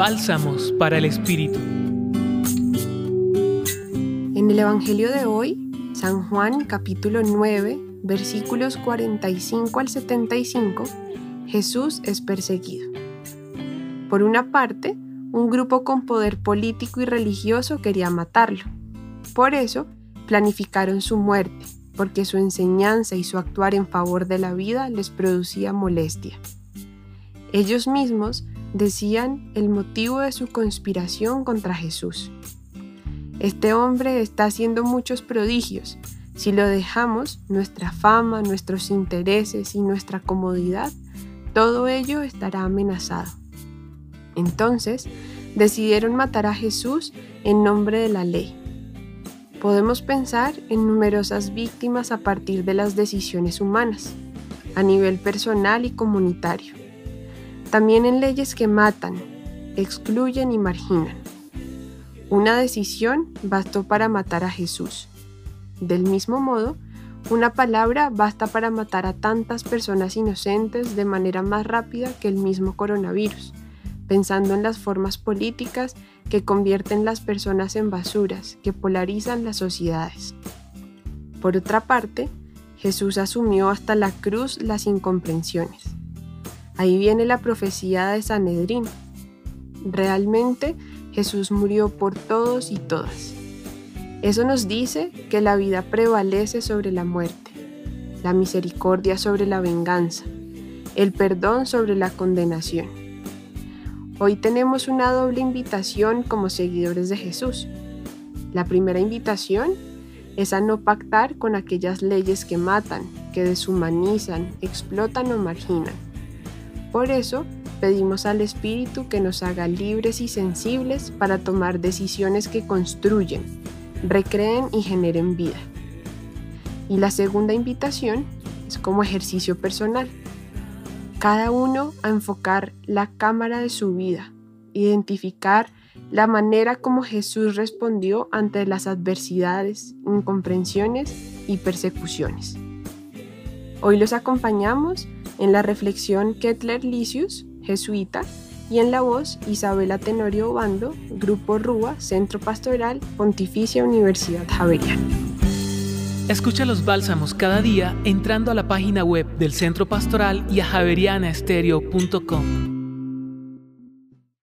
Bálsamos para el Espíritu. En el Evangelio de hoy, San Juan capítulo 9, versículos 45 al 75, Jesús es perseguido. Por una parte, un grupo con poder político y religioso quería matarlo. Por eso, planificaron su muerte, porque su enseñanza y su actuar en favor de la vida les producía molestia. Ellos mismos decían el motivo de su conspiración contra Jesús. Este hombre está haciendo muchos prodigios. Si lo dejamos, nuestra fama, nuestros intereses y nuestra comodidad, todo ello estará amenazado. Entonces, decidieron matar a Jesús en nombre de la ley. Podemos pensar en numerosas víctimas a partir de las decisiones humanas, a nivel personal y comunitario. También en leyes que matan, excluyen y marginan. Una decisión bastó para matar a Jesús. Del mismo modo, una palabra basta para matar a tantas personas inocentes de manera más rápida que el mismo coronavirus, pensando en las formas políticas que convierten las personas en basuras, que polarizan las sociedades. Por otra parte, Jesús asumió hasta la cruz las incomprensiones. Ahí viene la profecía de Sanedrín. Realmente Jesús murió por todos y todas. Eso nos dice que la vida prevalece sobre la muerte, la misericordia sobre la venganza, el perdón sobre la condenación. Hoy tenemos una doble invitación como seguidores de Jesús. La primera invitación es a no pactar con aquellas leyes que matan, que deshumanizan, explotan o marginan. Por eso, pedimos al Espíritu que nos haga libres y sensibles para tomar decisiones que construyen, recreen y generen vida. Y la segunda invitación es como ejercicio personal. Cada uno a enfocar la cámara de su vida, identificar la manera como Jesús respondió ante las adversidades, incomprensiones y persecuciones. Hoy los acompañamos en la reflexión Kettler Licius jesuita, y en la voz Isabela Tenorio Obando, Grupo Rúa, Centro Pastoral, Pontificia Universidad Javeriana. Escucha los bálsamos cada día entrando a la página web del Centro Pastoral y a javerianaestereo.com.